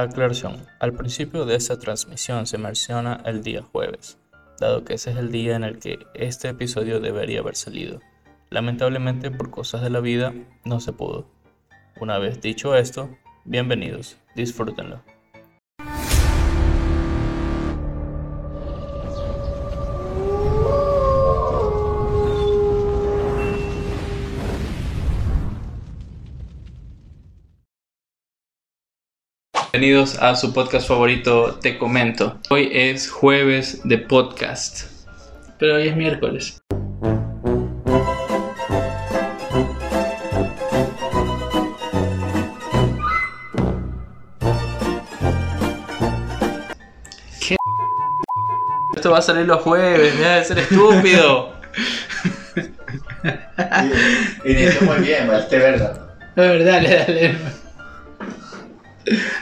Aclaración. Al principio de esta transmisión se menciona el día jueves, dado que ese es el día en el que este episodio debería haber salido. Lamentablemente por cosas de la vida no se pudo. Una vez dicho esto, bienvenidos, disfrútenlo. Bienvenidos a su podcast favorito, Te Comento. Hoy es jueves de podcast, pero hoy es miércoles. ¿Qué? Esto va a salir los jueves, deja de ser estúpido. Inició muy bien, este verdad. A ver, dale, dale.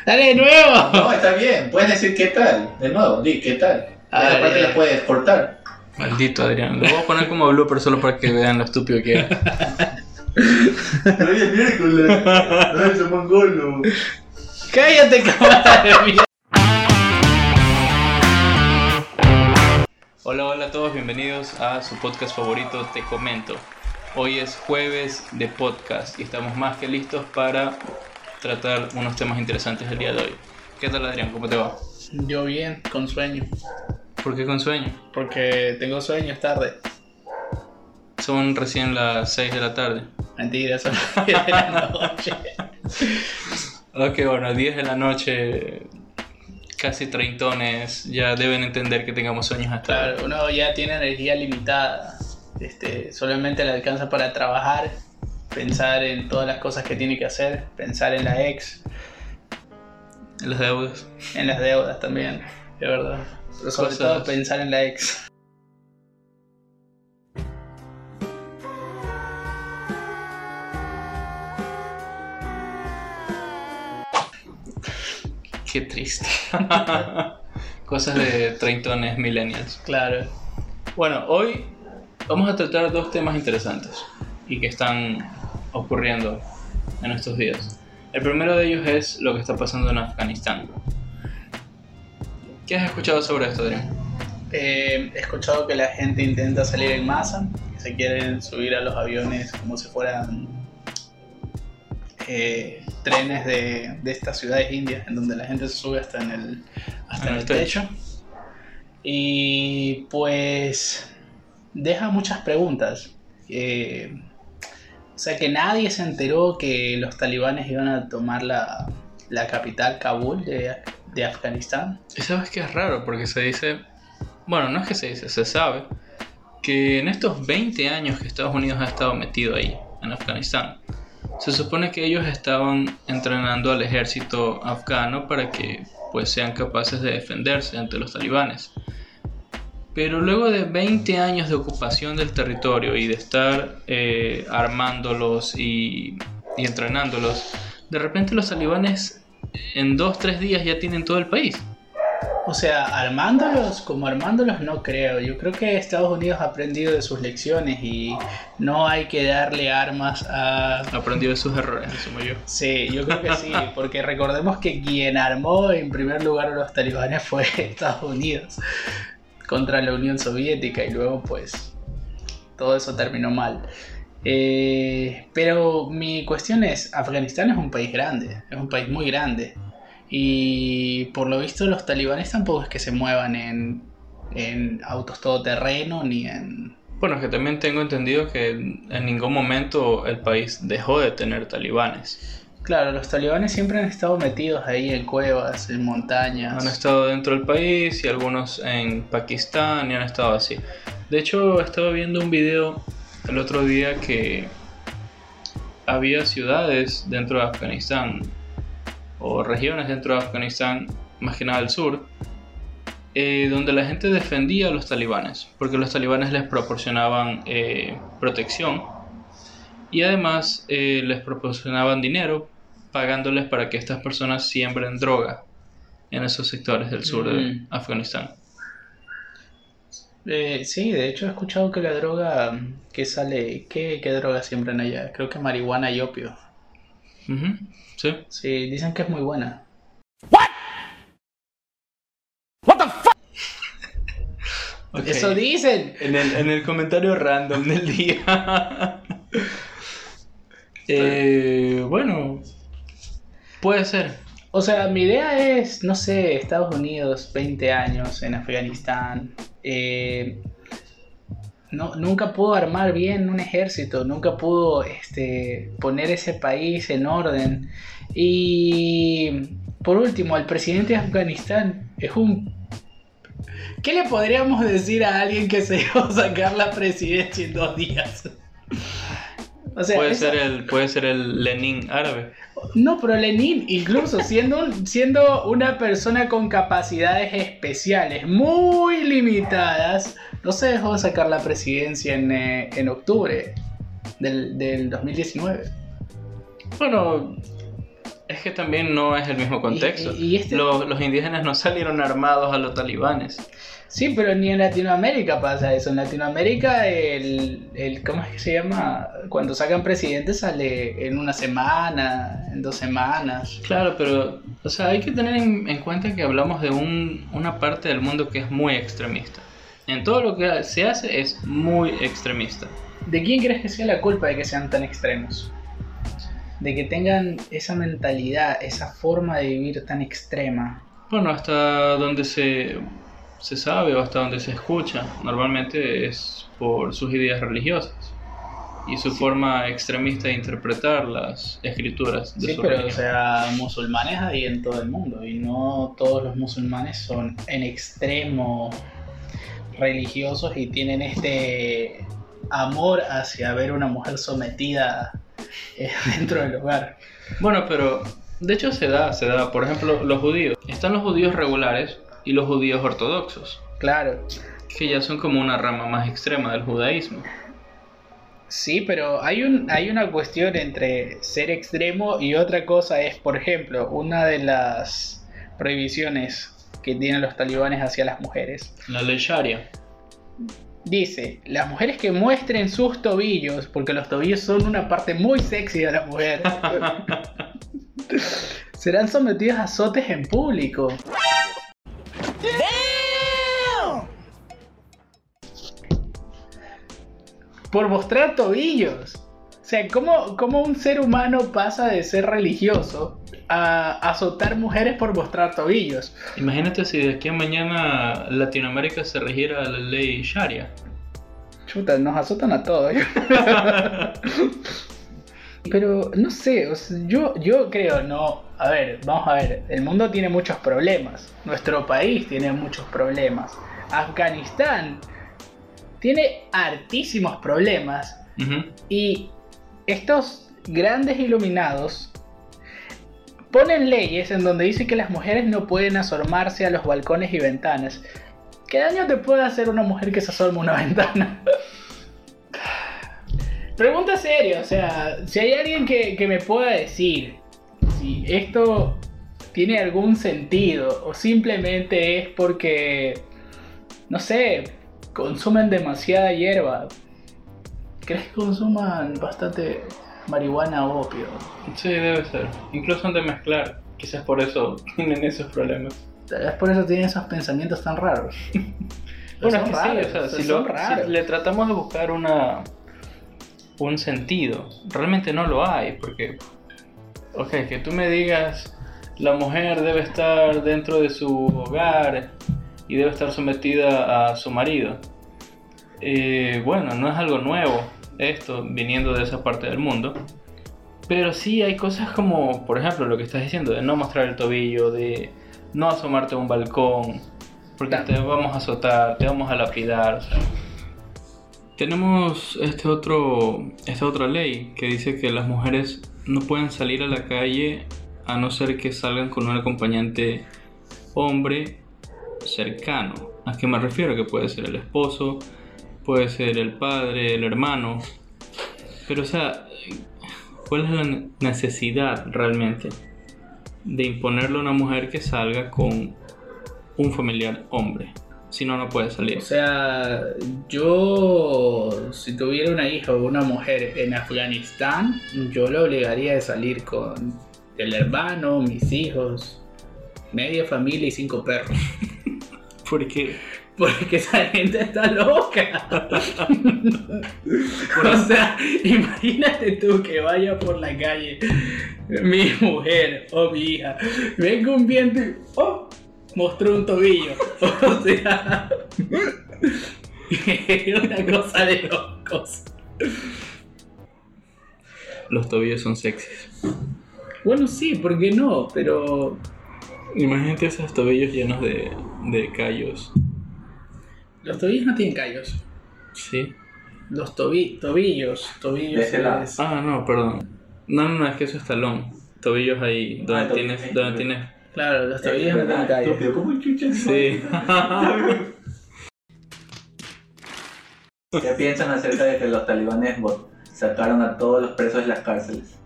Dale de nuevo. No, está bien. Puedes decir qué tal. De nuevo, di qué tal. Ah, parte ya. la puedes cortar. Maldito Adrián, lo voy a poner como blooper solo para que vean lo estúpido que era. Hoy es miércoles. No es mongolo. Cállate, cámara de mierda. Hola, hola a todos, bienvenidos a su podcast favorito, Te Comento. Hoy es jueves de podcast y estamos más que listos para tratar unos temas interesantes el día de hoy. ¿Qué tal Adrián? ¿Cómo te va? Yo bien, con sueño. ¿Por qué con sueño? Porque tengo sueño, es tarde. Son recién las 6 de la tarde. Mentira, son las 10 de la noche. Ok, bueno, 10 de la noche, casi treintones, ya deben entender que tengamos sueños hasta. Claro, uno ya tiene energía limitada. Este, solamente le alcanza para trabajar, pensar en todas las cosas que tiene que hacer, pensar en la ex, Las deudas. en las deudas también, de verdad. Pero sobre Cosas- todo pensar en la ex. Qué triste. Cosas de treintones millennials. Claro. Bueno, hoy vamos a tratar dos temas interesantes y que están ocurriendo en estos días. El primero de ellos es lo que está pasando en Afganistán. ¿Qué has escuchado sobre esto, Adrián? Eh, he escuchado que la gente intenta salir en masa, que se quieren subir a los aviones como si fueran eh, trenes de, de estas ciudades indias, en donde la gente se sube hasta en el, hasta En el techo. Y pues deja muchas preguntas. Eh, o sea que nadie se enteró que los talibanes iban a tomar la, la capital, Kabul, de, de Afganistán. Y sabes que es raro porque se dice, bueno, no es que se dice, se sabe que en estos 20 años que Estados Unidos ha estado metido ahí, en Afganistán, se supone que ellos estaban entrenando al ejército afgano para que pues sean capaces de defenderse ante los talibanes. Pero luego de 20 años de ocupación del territorio y de estar eh, armándolos y, y entrenándolos, de repente los talibanes en 2-3 días ya tienen todo el país. O sea, armándolos, como armándolos no creo. Yo creo que Estados Unidos ha aprendido de sus lecciones y no hay que darle armas a... Aprendió de sus errores, asumo yo. Sí, yo creo que sí, porque recordemos que quien armó en primer lugar a los talibanes fue Estados Unidos contra la Unión Soviética y luego pues todo eso terminó mal. Eh, pero mi cuestión es, Afganistán es un país grande, es un país muy grande. Y por lo visto los talibanes tampoco es que se muevan en, en autos todoterreno ni en... Bueno, es que también tengo entendido que en ningún momento el país dejó de tener talibanes. Claro, los talibanes siempre han estado metidos ahí en cuevas, en montañas. Han estado dentro del país y algunos en Pakistán y han estado así. De hecho, estaba viendo un video el otro día que había ciudades dentro de Afganistán o regiones dentro de Afganistán, más que nada al sur, eh, donde la gente defendía a los talibanes, porque los talibanes les proporcionaban eh, protección y además eh, les proporcionaban dinero pagándoles para que estas personas siembren droga en esos sectores del sur de Mm. Afganistán. Eh, sí, de hecho he escuchado que la droga que sale, ¿qué, qué droga siembran allá? Creo que marihuana y opio. Sí. Sí, dicen que es muy buena. Ok. Eso dicen. En el, en el comentario random del día. Eh, bueno, puede ser. O sea, mi idea es, no sé, Estados Unidos, 20 años en Afganistán. eh, no, nunca pudo armar bien un ejército, nunca pudo este, poner ese país en orden. Y por último, el presidente de Afganistán es un... ¿Qué le podríamos decir a alguien que se iba a sacar la presidencia en dos días? O sea, Puede esa- ser el, puede ser el Lenin árabe. no, pero Lenin, incluso siendo, siendo una persona con capacidades especiales muy limitadas, no se dejó sacar la presidencia en, eh, en octubre del, del 2019. Bueno, es que también no es el mismo contexto. Y- y este- Los, los indígenas no salieron armados a los talibanes. Sí, pero ni en Latinoamérica pasa eso. En Latinoamérica, el, el ¿cómo es que se llama? Cuando sacan presidente sale en una semana, en dos semanas. Claro, pero o sea, hay que tener en, en cuenta que hablamos de un- una parte del mundo que es muy extremista. En todo lo que se hace es muy extremista. ¿De quién crees que sea la culpa de que sean tan extremos? De que tengan esa mentalidad, esa forma de vivir tan extrema. Bueno, hasta donde se, se sabe o hasta donde se escucha, normalmente es por sus ideas religiosas y su forma extremista de interpretar las escrituras de Sí, su pero o religión. sea, musulmanes hay en todo el mundo y no todos los musulmanes son en extremo religiosos y tienen este amor hacia ver una mujer sometida eh, dentro del hogar. Bueno, pero de hecho se da, se da. Por ejemplo, los judíos. Están los judíos regulares y los judíos ortodoxos, Claro, que ya son como una rama más extrema del judaísmo. Sí, pero hay, un, hay una cuestión entre ser extremo y otra cosa es, por ejemplo, una de las prohibiciones que tienen los talibanes hacia las mujeres. La ley Sharia. Dice, las mujeres que muestren sus tobillos, porque los tobillos son una parte muy sexy de la mujer, serán sometidas a azotes en público. Por mostrar tobillos. O sea, ¿cómo, cómo un ser humano pasa de ser religioso a azotar mujeres por mostrar tobillos? Imagínate si de aquí a mañana Latinoamérica se regiera la ley Sharia. Chuta, nos azotan a todos. Pero no sé, o sea, yo, yo creo, no. A ver, vamos a ver, el mundo tiene muchos problemas. Nuestro país tiene muchos problemas. Afganistán tiene hartísimos problemas. Y estos grandes iluminados ponen leyes en donde dice que las mujeres no pueden asomarse a los balcones y ventanas. ¿Qué daño te puede hacer una mujer que se asoma a una ventana? Pregunta seria, o sea, si hay alguien que, que me pueda decir si esto tiene algún sentido o simplemente es porque, no sé, consumen demasiada hierba. ¿Crees que consuman bastante marihuana o opio? Sí, debe ser. Incluso han de mezclar. Quizás por eso tienen esos problemas. Tal vez por eso tienen esos pensamientos tan raros. Bueno, son es que sí, raros, o sea, o sea, si, son lo- si le tratamos de buscar una un sentido, realmente no lo hay, porque, ok, que tú me digas, la mujer debe estar dentro de su hogar y debe estar sometida a su marido. Eh, bueno, no es algo nuevo esto viniendo de esa parte del mundo, pero sí hay cosas como, por ejemplo, lo que estás diciendo, de no mostrar el tobillo, de no asomarte a un balcón, porque te vamos a azotar, te vamos a lapidar. o sea. Tenemos este otro, esta otra ley que dice que las mujeres no pueden salir a la calle a no ser que salgan con un acompañante hombre cercano. ¿A qué me refiero? Que puede ser el esposo, puede ser el padre, el hermano. Pero o sea, ¿cuál es la necesidad realmente de imponerle a una mujer que salga con un familiar hombre? Si no, no puede salir. O sea, yo si tuviera una hija o una mujer en Afganistán, yo la obligaría a salir con el hermano, mis hijos. Media familia y cinco perros. Porque Porque esa gente está loca. o sea, imagínate tú que vaya por la calle, mi mujer o mi hija, venga un viento y ¡oh! mostró un tobillo. O sea, es una cosa de locos. los tobillos son sexys. Bueno, sí, ¿por qué no? Pero Imagínate esos tobillos llenos de, de callos. los tobillos no tienen callos. Sí. Los tobi- tobillos, tobillos De ese lado. es- Ah, no, perdón. No, no, no, es que eso es talón. Tobillos ahí, donde Ah, tienes, donde tienes. Claro, los tobillos no tienen callos. Estúpido, ¿cómo chucha? Sí. ¿Qué piensan acerca de que los talibanes bo- sacaron a todos los presos de las cárceles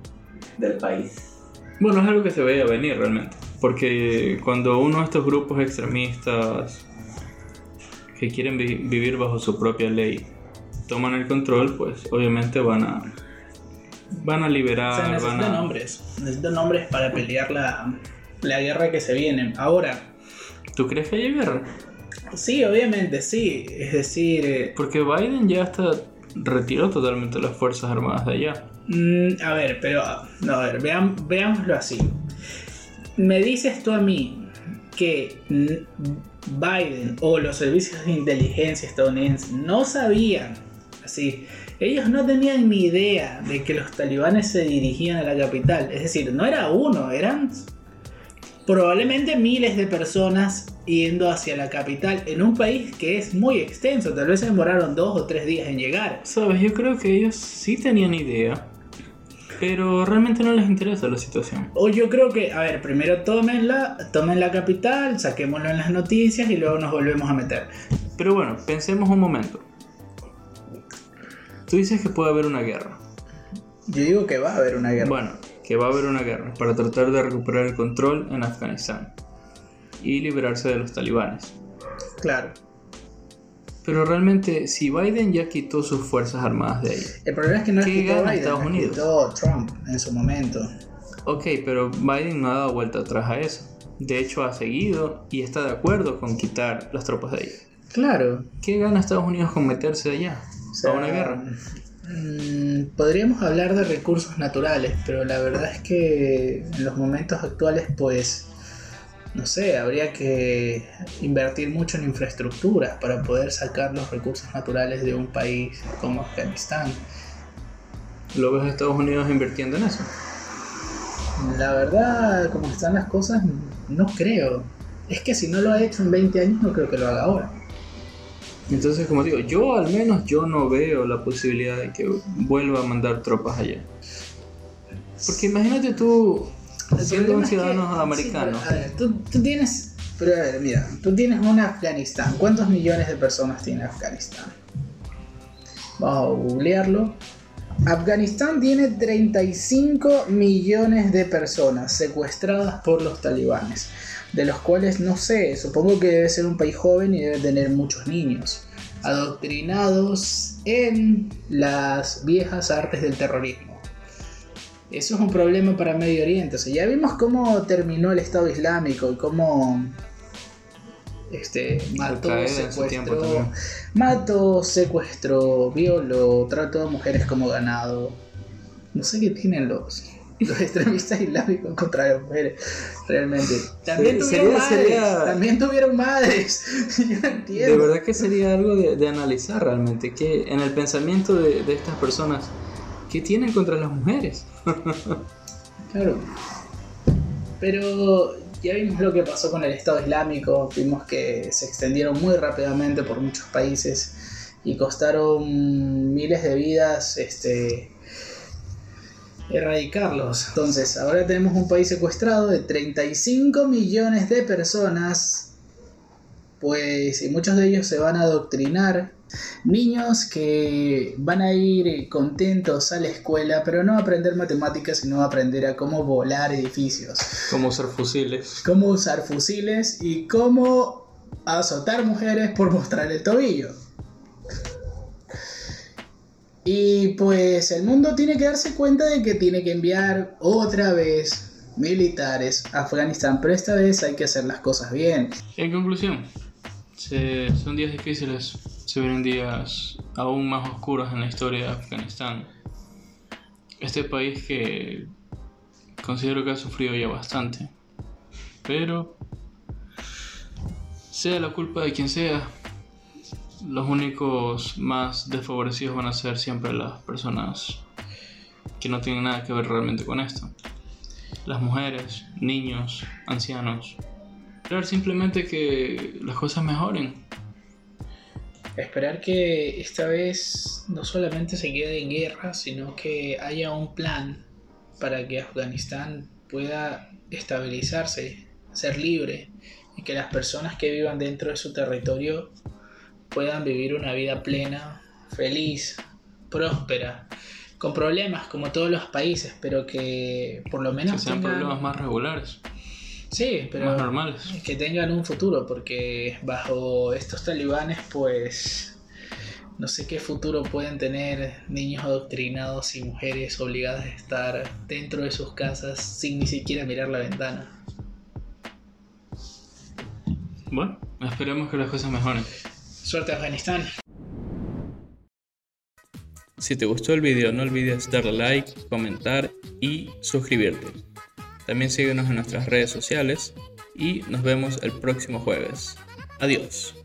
del país? Bueno, es algo que se veía venir realmente. Porque cuando uno de estos grupos extremistas que quieren vi- vivir bajo su propia ley toman el control, pues obviamente van a van a O sea, liberar, van necesitan a hombres. Necesitan hombres para pelear la, la guerra que se viene. Ahora, ¿Tú crees que hay guerra? sí, obviamente, sí. Es decir, eh, Porque Biden ya está retiró totalmente las fuerzas armadas de allá. mm, a ver, pero, no, a ver, veam- veámoslo así. Me dices tú a mí que Biden o los servicios de inteligencia estadounidenses no sabían, así, ellos no tenían ni idea de que los talibanes se dirigían a la capital. Es decir, no era uno, eran probablemente miles de personas yendo hacia la capital en un país que es muy extenso. Tal vez demoraron dos o tres días en llegar. Sabes, yo creo que ellos sí tenían idea, pero realmente no les interesa la situación. O yo creo que, a ver, primero tomen la, tomen la capital, saquémoslo en las noticias y luego nos volvemos a meter. Pero bueno, pensemos un momento. Tú dices que puede haber una guerra. Yo digo que va a haber una guerra. Bueno, que va a haber una guerra para tratar de recuperar el control en Afganistán y liberarse de los talibanes. Claro. Pero realmente, si Biden ya quitó sus fuerzas armadas de ahí, El problema es que no es ¿Qué quitó Biden, Estados es Unidos? quitó Trump en su momento. ok, pero Biden no ha dado vuelta atrás a eso. De hecho, ha seguido y está de acuerdo con quitar las tropas de ahí. Claro. ¿Qué gana Estados Unidos con meterse allá O sea, a una guerra? mm, podríamos hablar de recursos naturales, pero la verdad es que en los momentos actuales, pues, no sé, habría que invertir mucho en infraestructuras para poder sacar los recursos naturales de un país como Afganistán. ¿Lo ves Estados Unidos invirtiendo en eso? La verdad, como están las cosas, no creo. Es que si no lo ha hecho en 20 años, no creo que lo haga ahora. Entonces, como digo, yo al menos yo no veo la posibilidad de que vuelva a mandar tropas allá. Porque imagínate tú siendo un que- ciudadano sí, americano. pero, a ver, tú, tú tienes. Pero a ver, mira, tú tienes un Afganistán. ¿Cuántos millones de personas tiene Afganistán? Vamos a googlearlo. Afganistán tiene 35 millones de personas secuestradas por los talibanes, de los cuales no sé, supongo que debe ser un país joven y debe tener muchos niños, adoctrinados en las viejas artes del terrorismo. Eso es un problema para Medio Oriente. O sea, ya vimos cómo terminó el Estado Islámico y cómo este, mató, secuestró, mató, secuestró, violó, trató a mujeres como ganado. No sé qué tienen los, los extremistas islámicos contra las mujeres, realmente. También Sí, tuvieron sería- madres, sería- también tuvieron madres. Yo no De entiendo. verdad que sería algo de, de analizar realmente, que en el pensamiento de, de estas personas, ¿qué tienen contra las mujeres? Claro. Pero ya vimos lo que pasó con el Estado Islámico, vimos que se extendieron muy rápidamente por muchos países y costaron miles de vidas este, erradicarlos. Entonces, ahora tenemos un país secuestrado de 35 millones de personas, pues y muchos de ellos se van a adoctrinar. Niños que van a ir contentos a la escuela, pero no a aprender matemáticas, sino a aprender a cómo volar edificios, Como usar fusiles. cómo usar fusiles y cómo azotar mujeres por mostrar el tobillo. Y pues el mundo tiene que darse cuenta de que tiene que enviar otra vez militares a Afganistán, pero esta vez hay que hacer las cosas bien. En conclusión, se- son días difíciles, se vienen días aún más oscuros en la historia de Afganistán. Este país que considero que ha sufrido ya bastante, pero sea la culpa de quien sea, los únicos más desfavorecidos van a ser siempre las personas que no tienen nada que ver realmente con esto. Las mujeres, niños, ancianos. Esperar simplemente que las cosas mejoren. Esperar que esta vez no solamente se quede en guerra, sino que haya un plan para que Afganistán pueda estabilizarse, ser libre y que las personas que vivan dentro de su territorio puedan vivir una vida plena, feliz, próspera, con problemas como todos los países, pero que por lo Que menos sean tengan- problemas más regulares, Sí, pero más normales. que tengan un futuro, porque bajo estos talibanes, pues no sé qué futuro pueden tener niños adoctrinados y mujeres obligadas a estar dentro de sus casas sin ni siquiera mirar la ventana. Bueno, esperemos que las cosas mejoren. Suerte Afganistán. Si te gustó el video no olvides darle like, comentar y suscribirte. También síguenos en nuestras redes sociales y nos vemos el próximo jueves. Adiós.